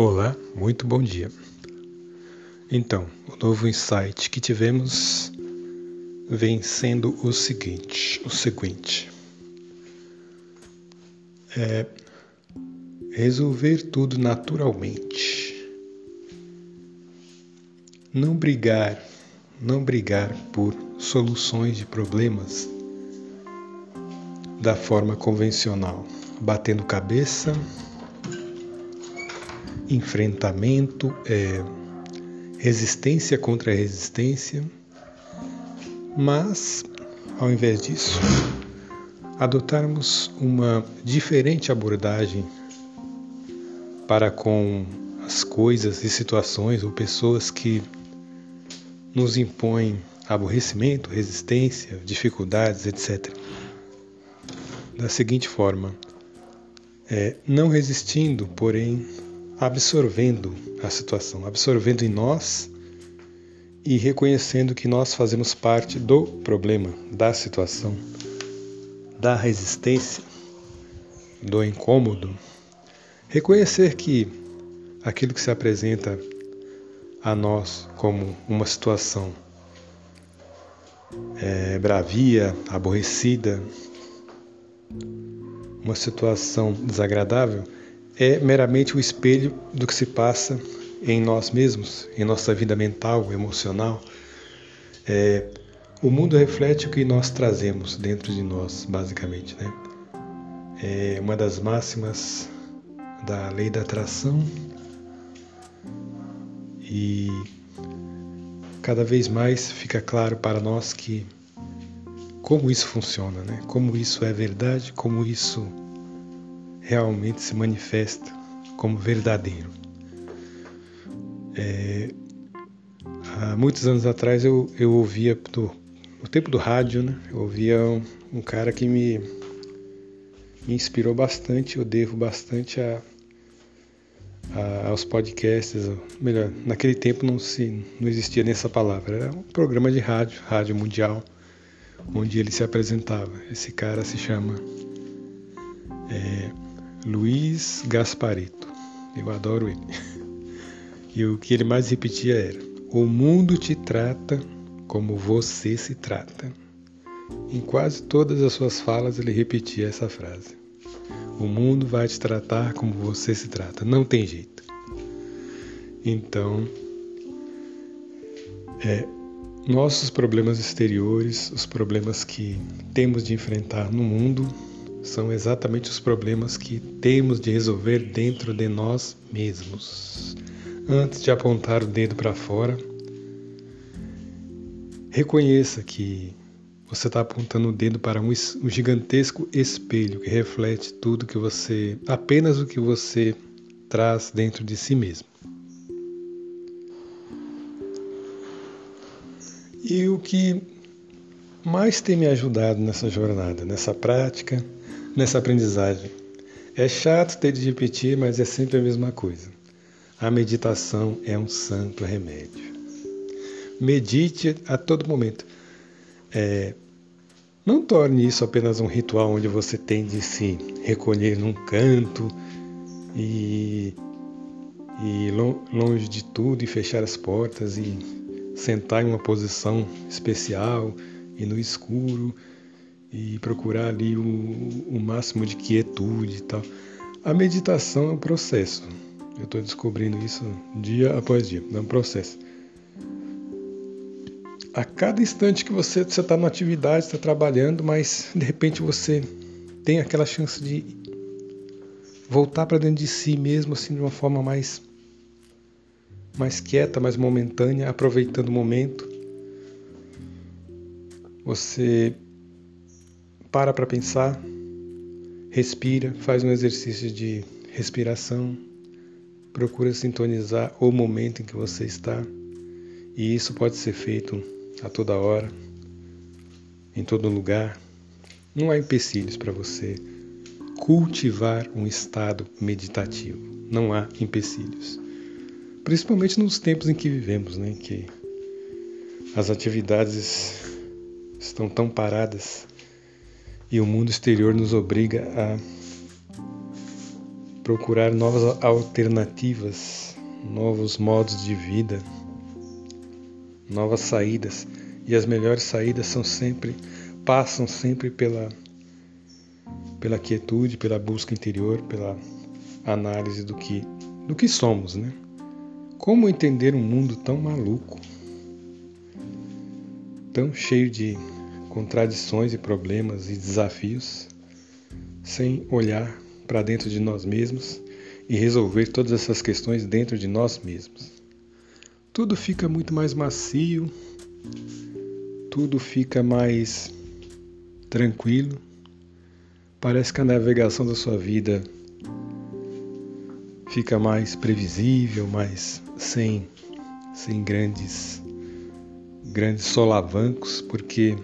Olá, muito bom dia. Então, o novo insight que tivemos vem sendo o seguinte, o seguinte. É resolver tudo naturalmente. Não brigar, não brigar por soluções de problemas da forma convencional, batendo cabeça, enfrentamento, é, resistência contra resistência, mas, ao invés disso, adotarmos uma diferente abordagem para com as coisas e situações ou pessoas que nos impõem aborrecimento, resistência, dificuldades, etc. Da seguinte forma, é, não resistindo, porém absorvendo a situação, absorvendo em nós e reconhecendo que nós fazemos parte do problema, da situação, da resistência, do incômodo. Reconhecer que aquilo que se apresenta a nós como uma situação é, bravia, aborrecida, uma situação desagradável, é meramente o espelho do que se passa em nós mesmos, em nossa vida mental, emocional. É, o mundo reflete o que nós trazemos dentro de nós, basicamente. Né? É uma das máximas da lei da atração e cada vez mais fica claro para nós que como isso funciona, né? como isso é verdade, como isso realmente se manifesta como verdadeiro. É, há muitos anos atrás eu, eu ouvia, do, no tempo do rádio, né, eu ouvia um, um cara que me, me, inspirou bastante, eu devo bastante a, a, aos podcasts, melhor, naquele tempo não, se, não existia nessa palavra, era um programa de rádio, rádio mundial, onde ele se apresentava. Esse cara se chama é, Luiz Gasparito. Eu adoro ele. E o que ele mais repetia era: O mundo te trata como você se trata. Em quase todas as suas falas ele repetia essa frase. O mundo vai te tratar como você se trata. Não tem jeito. Então, é, nossos problemas exteriores, os problemas que temos de enfrentar no mundo, são exatamente os problemas que temos de resolver dentro de nós mesmos. Antes de apontar o dedo para fora, reconheça que você está apontando o dedo para um, gigantesco espelho que reflete tudo que você, apenas o que você traz dentro de si mesmo. E o que mais tem me ajudado nessa jornada, nessa prática, nessa aprendizagem. É chato ter de repetir, mas é sempre a mesma coisa. A meditação é um santo remédio. Medite a todo momento. É, não torne isso apenas um ritual onde você tem de se recolher num canto e, e longe de tudo e fechar as portas e sentar em uma posição especial e no escuro e procurar ali o, o máximo de quietude e tal. A meditação é um processo. Eu estou descobrindo isso dia após dia. É um processo. A cada instante que você está na atividade, está trabalhando, mas de repente você tem aquela chance de voltar para dentro de si mesmo, assim, de uma forma mais, mais quieta, mais momentânea, aproveitando o momento. Você para para pensar, respira, faz um exercício de respiração, procura sintonizar o momento em que você está. E isso pode ser feito a toda hora, em todo lugar. Não há empecilhos para você cultivar um estado meditativo. Não há empecilhos. Principalmente nos tempos em que vivemos, né, que as atividades estão tão paradas e o mundo exterior nos obriga a procurar novas alternativas, novos modos de vida, novas saídas. E as melhores saídas são sempre passam sempre pela pela quietude, pela busca interior, pela análise do que do que somos, né? Como entender um mundo tão maluco, tão cheio de contradições e problemas e desafios, sem olhar para dentro de nós mesmos e resolver todas essas questões dentro de nós mesmos. Tudo fica muito mais macio, tudo fica mais tranquilo. Parece que a navegação da sua vida fica mais previsível, mais sem sem grandes grandes solavancos, porque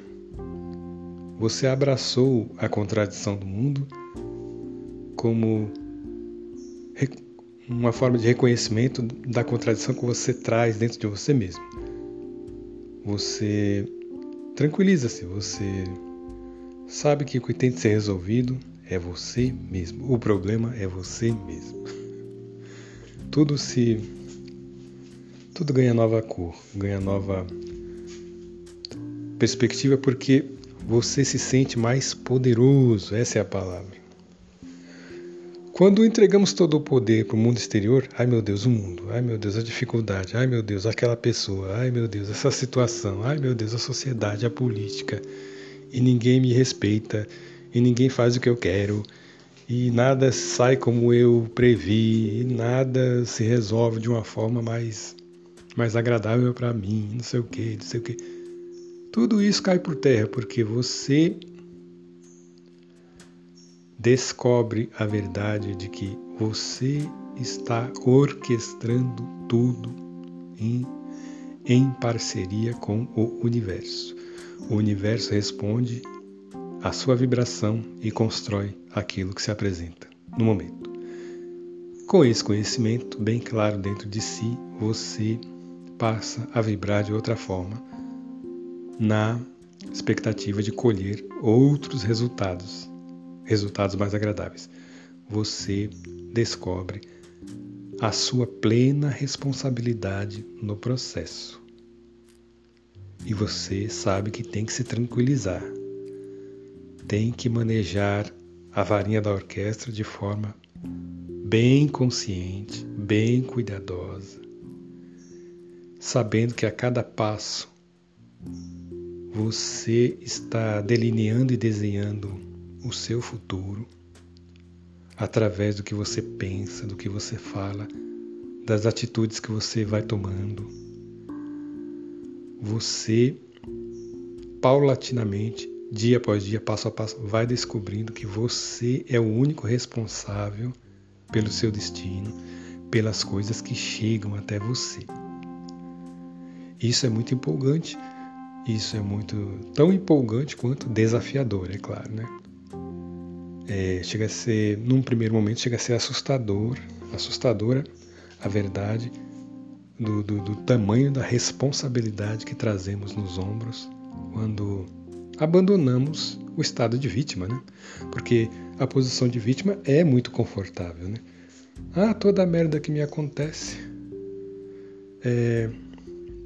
você abraçou a contradição do mundo como uma forma de reconhecimento da contradição que você traz dentro de você mesmo. Você tranquiliza-se, você sabe que o que tem de ser resolvido é você mesmo. O problema é você mesmo. Tudo se tudo ganha nova cor, ganha nova perspectiva porque você se sente mais poderoso, essa é a palavra. Quando entregamos todo o poder para o mundo exterior, ai meu Deus, o mundo, ai meu Deus, a dificuldade, ai meu Deus, aquela pessoa, ai meu Deus, essa situação, ai meu Deus, a sociedade, a política, e ninguém me respeita, e ninguém faz o que eu quero, e nada sai como eu previ, e nada se resolve de uma forma mais, mais agradável para mim, não sei o que, não sei o que. Tudo isso cai por terra porque você descobre a verdade de que você está orquestrando tudo em, em parceria com o universo. O universo responde à sua vibração e constrói aquilo que se apresenta no momento. Com esse conhecimento bem claro dentro de si, você passa a vibrar de outra forma na expectativa de colher outros resultados resultados mais agradáveis. Você descobre a sua plena responsabilidade no processo. E você sabe que tem que se tranquilizar. Tem que manejar a varinha da orquestra de forma bem consciente, bem cuidadosa, sabendo que a cada passo você está delineando e desenhando o seu futuro através do que você pensa, do que você fala, das atitudes que você vai tomando. Você, paulatinamente, dia após dia, passo a passo, vai descobrindo que você é o único responsável pelo seu destino, pelas coisas que chegam até você. Isso é muito empolgante. Isso é muito tão empolgante quanto desafiador, é claro, né? é, chega a ser, num primeiro momento, chega a ser assustador, assustadora a verdade do, do, do tamanho da responsabilidade que trazemos nos ombros quando abandonamos o estado de vítima, né? Porque a posição de vítima é muito confortável, né? Ah, toda a merda que me acontece é,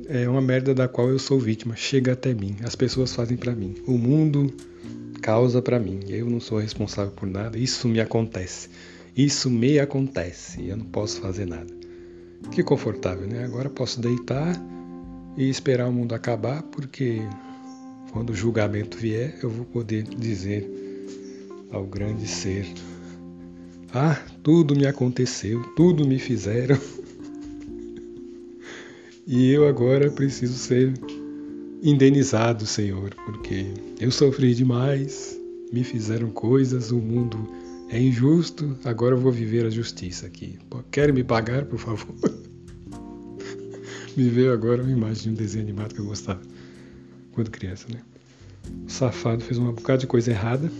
é uma merda da qual eu sou vítima. Chega até mim, as pessoas fazem para mim. O mundo causa para mim. Eu não sou responsável por nada. Isso me acontece. Isso me acontece. Eu não posso fazer nada. Que confortável, né? Agora posso deitar e esperar o mundo acabar, porque quando o julgamento vier, eu vou poder dizer ao grande ser: Ah, tudo me aconteceu, tudo me fizeram. E eu agora preciso ser indenizado, Senhor, porque eu sofri demais, me fizeram coisas, o mundo é injusto, agora eu vou viver a justiça aqui. Quer me pagar, por favor? me veio agora uma imagem de um desenho animado que eu gostava quando criança, né? O safado fez uma bocada de coisa errada,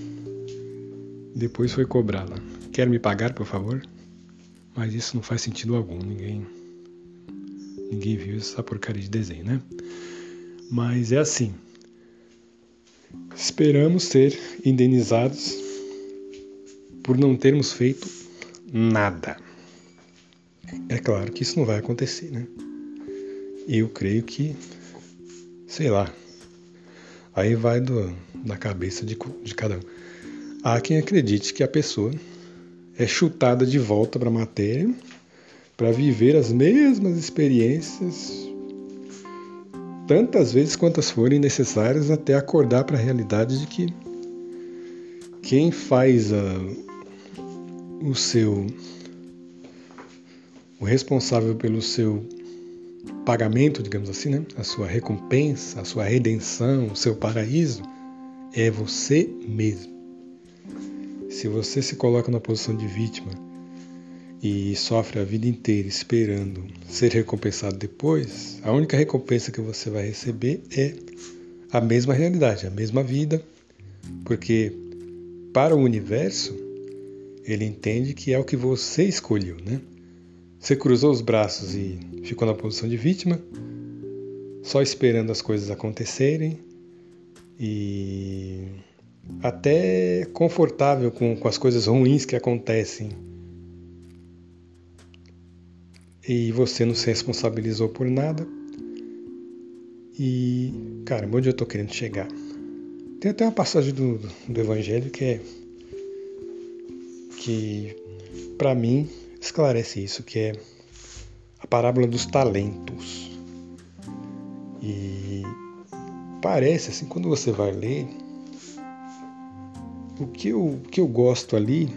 depois foi cobrá-la. Quer me pagar, por favor? Mas isso não faz sentido algum, ninguém ninguém viu essa porcaria de desenho, né? Mas é assim. Esperamos ser indenizados por não termos feito nada. É claro que isso não vai acontecer, né? Eu creio que, sei lá, aí vai do, da cabeça de, de cada um. Há quem acredite que a pessoa é chutada de volta para a matéria para viver as mesmas experiências tantas vezes quantas forem necessárias até acordar para a realidade de que quem faz a, o seu o responsável pelo seu pagamento, digamos assim, né? a sua recompensa, a sua redenção, o seu paraíso, é você mesmo. Se você se coloca na posição de vítima e sofre a vida inteira esperando ser recompensado depois, a única recompensa que você vai receber é a mesma realidade, a mesma vida, porque para o universo ele entende que é o que você escolheu, né? Você cruzou os braços e ficou na posição de vítima, só esperando as coisas acontecerem e até confortável com, com as coisas ruins que acontecem. E você não se responsabilizou por nada. E, cara, onde eu estou querendo chegar? Tem até uma passagem do, do Evangelho que é. que, para mim, esclarece isso, que é a parábola dos talentos. E parece assim, quando você vai ler, o que eu, o que eu gosto ali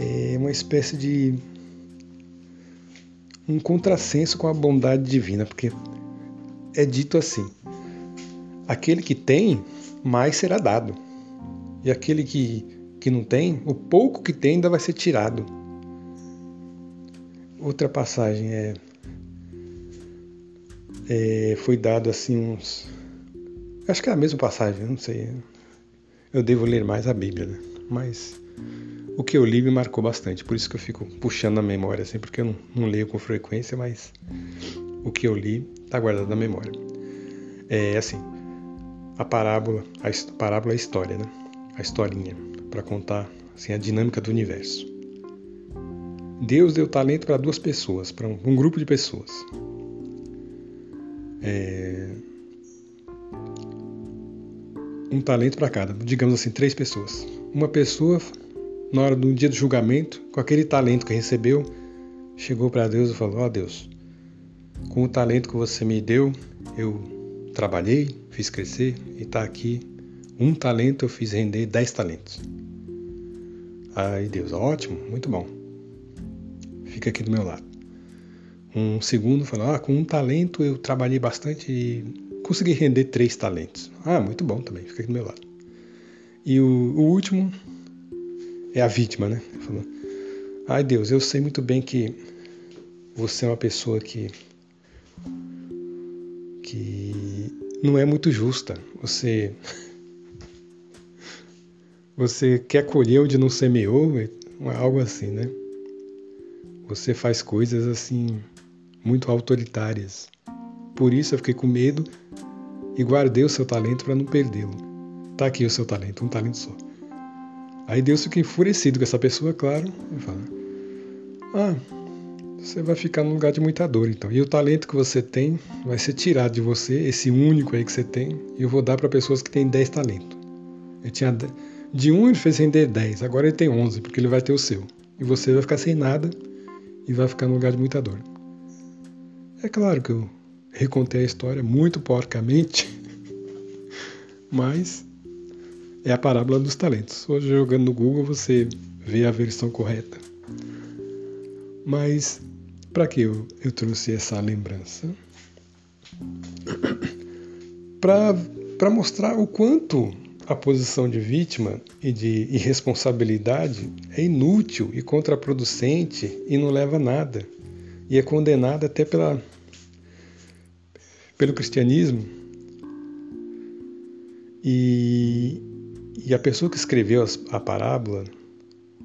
é uma espécie de um contrassenso com a bondade divina, porque é dito assim: aquele que tem, mais será dado. E aquele que, que não tem, o pouco que tem ainda vai ser tirado. Outra passagem é, é foi dado assim uns acho que é a mesma passagem, não sei. Eu devo ler mais a Bíblia, né? Mas o que eu li me marcou bastante, por isso que eu fico puxando na memória assim, porque eu não, não leio com frequência, mas o que eu li está guardado na memória. É assim, a parábola, a parábola é a história, né? A historinha para contar assim a dinâmica do universo. Deus deu talento para duas pessoas, para um, um, grupo de pessoas. É... Um talento para cada, digamos assim, três pessoas. Uma pessoa, na hora do dia do julgamento, com aquele talento que recebeu, chegou para Deus e falou: Ó oh, Deus, com o talento que você me deu, eu trabalhei, fiz crescer e está aqui. Um talento eu fiz render dez talentos. Aí Deus, ótimo, muito bom fica aqui do meu lado. Um segundo falou: Ah, com um talento eu trabalhei bastante e consegui render três talentos. Ah, muito bom também, fica aqui do meu lado. E o, o último é a vítima, né? Falou: Ai Deus, eu sei muito bem que você é uma pessoa que que não é muito justa. Você você quer colher onde não semeou, é algo assim, né? Você faz coisas assim muito autoritárias. Por isso eu fiquei com medo e guardei o seu talento para não perdê-lo. Tá aqui o seu talento, um talento só. Aí Deus fica enfurecido com essa pessoa, claro, e fala: Ah, você vai ficar num lugar de muita dor então. E o talento que você tem vai ser tirado de você, esse único aí que você tem, e eu vou dar para pessoas que têm 10 talentos. Ele tinha de um ele fez render 10, agora ele tem 11, porque ele vai ter o seu. E você vai ficar sem nada e vai ficar no lugar de muita dor. É claro que eu recontei a história muito porcamente, mas é a parábola dos talentos. Hoje, jogando no Google, você vê a versão correta. Mas, para que eu, eu trouxe essa lembrança? Para mostrar o quanto a posição de vítima e de irresponsabilidade é inútil e contraproducente e não leva a nada. E é condenada até pela, pelo cristianismo. E, e a pessoa que escreveu a parábola,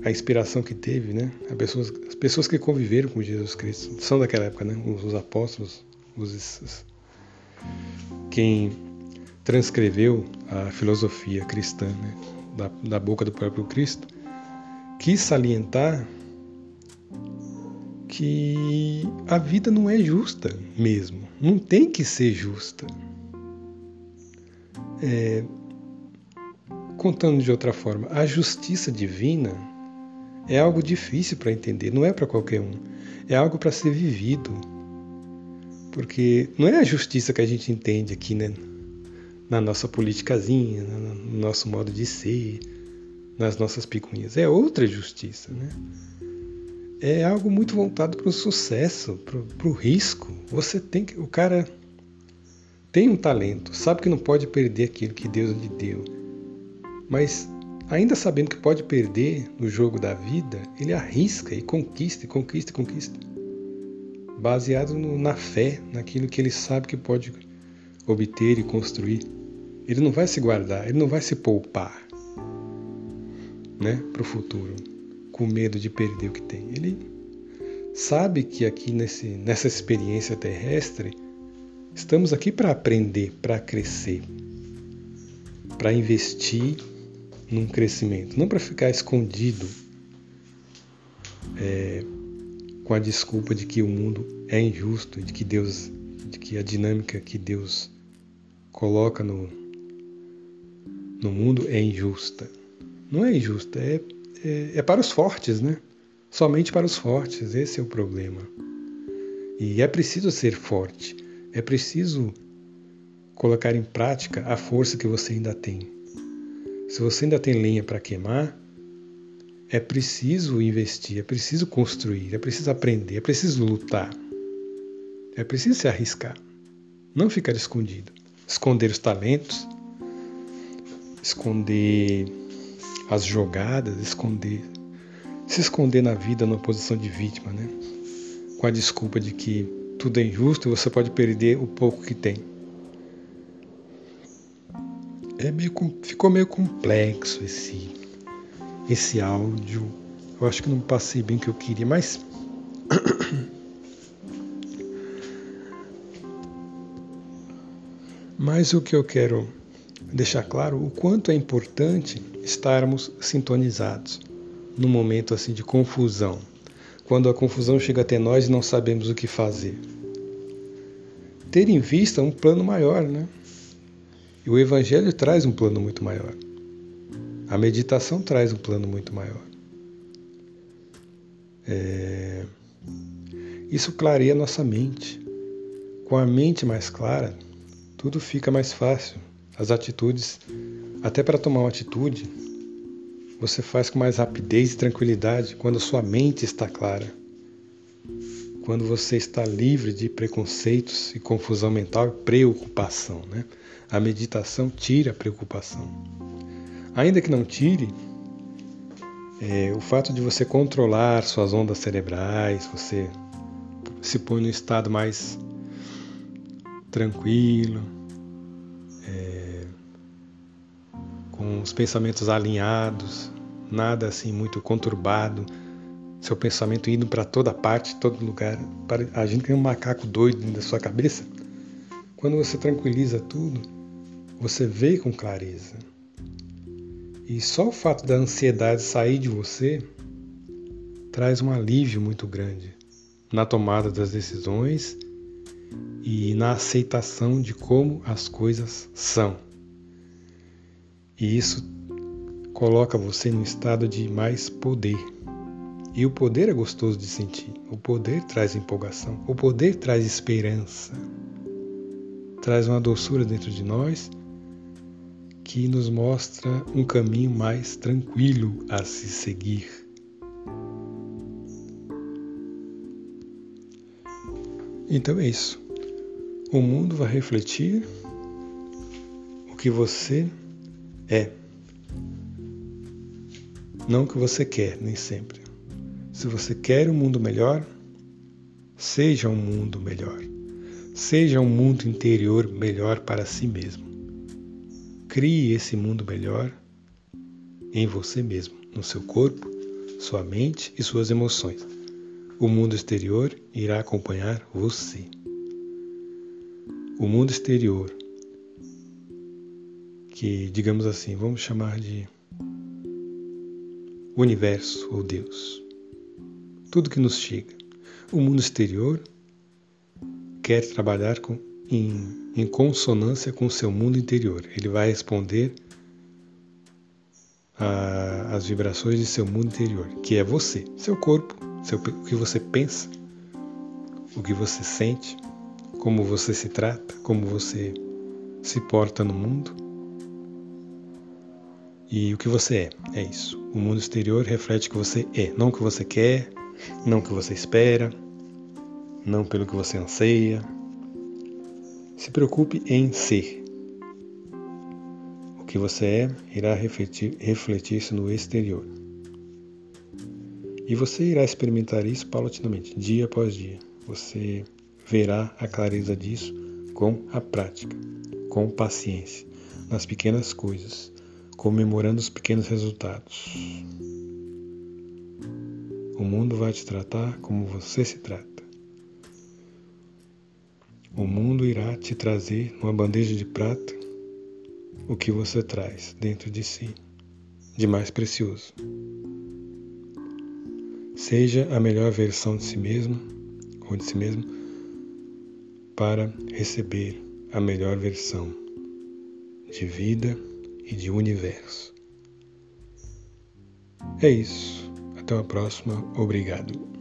a inspiração que teve, né? As pessoas, as pessoas que conviveram com Jesus Cristo, são daquela época, né? Os, os apóstolos, os, quem transcreveu a filosofia cristã né, da, da, boca do próprio Cristo, quis salientar que a vida não é justa mesmo, não tem que ser justa. É, contando de outra forma, a justiça divina é algo difícil para entender, não é para qualquer um, é algo para ser vivido. Porque não é a justiça que a gente entende aqui, né? Na nossa politicazinha, no nosso modo de ser, nas nossas picuinhas. É outra justiça, né? É algo muito voltado para o sucesso, para o risco. Você tem que. O cara tem um talento, sabe que não pode perder aquilo que Deus lhe deu. Mas ainda sabendo que pode perder no jogo da vida, ele arrisca e conquista, e conquista, e conquista. Baseado no, na fé, naquilo que ele sabe que pode obter e construir. Ele não vai se guardar, ele não vai se poupar né, para o futuro, com medo de perder o que tem. Ele sabe que aqui nesse, nessa experiência terrestre, estamos aqui para aprender, para crescer, para investir num crescimento, não para ficar escondido é, com a desculpa de que o mundo é injusto, de que Deus, de que a dinâmica que Deus coloca no, no mundo é injusta. Não é injusta, é, é, é para os fortes, né? Somente para os fortes, esse é o problema. E é preciso ser forte, é preciso colocar em prática a força que você ainda tem. Se você ainda tem lenha para queimar, é preciso investir, é preciso construir, é preciso aprender, é preciso lutar. É preciso se arriscar, não ficar escondido. Esconder os talentos, esconder as jogadas, esconder, se esconder na vida numa posição de vítima, né? Com a desculpa de que tudo é injusto e você pode perder o pouco que tem. É meio, ficou meio complexo esse, esse áudio. Eu acho que não passei bem o que eu queria, mas. mas o que eu quero deixar claro o quanto é importante estarmos sintonizados num momento assim de confusão, quando a confusão chega até nós e não sabemos o que fazer. Ter em vista um plano maior, né? E o Evangelho traz um plano muito maior. A meditação traz um plano muito maior. É... Isso clareia nossa mente. Com a mente mais clara, tudo fica mais fácil as atitudes, até para tomar uma atitude, você faz com mais rapidez e tranquilidade quando a sua mente está clara. Quando você está livre de preconceitos e confusão mental e preocupação. Né? A meditação tira a preocupação. Ainda que não tire, é, o fato de você controlar suas ondas cerebrais, você se põe num estado mais tranquilo, com os pensamentos alinhados, nada assim muito conturbado, seu pensamento indo para toda parte, todo lugar, agindo que é um macaco doido dentro da sua cabeça. Quando você tranquiliza tudo, você vê com clareza. E só o fato da ansiedade sair de você traz um alívio muito grande na tomada das decisões e na aceitação de como as coisas são. E isso coloca você num estado de mais poder. E o poder é gostoso de sentir. O poder traz empolgação. O poder traz esperança. Traz uma doçura dentro de nós que nos mostra um caminho mais tranquilo a se seguir. Então é isso. O mundo vai refletir o que você é. Não o que você quer, nem sempre. Se você quer um mundo melhor, seja um mundo melhor. Seja um mundo interior melhor para si mesmo. Crie esse mundo melhor em você mesmo, no seu corpo, sua mente e suas emoções. O mundo exterior irá acompanhar você. O mundo exterior que, digamos assim, vamos chamar de universo ou Deus. Tudo que nos chega. O mundo exterior quer trabalhar com, em, em consonância com o seu mundo interior. Ele vai responder às vibrações de seu mundo interior, que é você, seu corpo, seu, o que você pensa, o que você sente, como você se trata, como você se porta no mundo e o que você é. É isso. O mundo exterior reflete o que você é, não o que você quer, não o que você espera, não pelo que você anseia. Se preocupe em ser. O que você é irá refletir-se no exterior. E você irá experimentar isso paulatinamente, dia após dia. Você verá a clareza disso com a prática, com paciência, nas pequenas coisas, comemorando os pequenos resultados. O mundo vai te tratar como você se trata. O mundo irá te trazer numa bandeja de prata o que você traz dentro de si, de mais precioso. Seja a melhor versão de si mesmo ou de si mesmo para receber a melhor versão de vida e de universo. É isso. Até a próxima. Obrigado.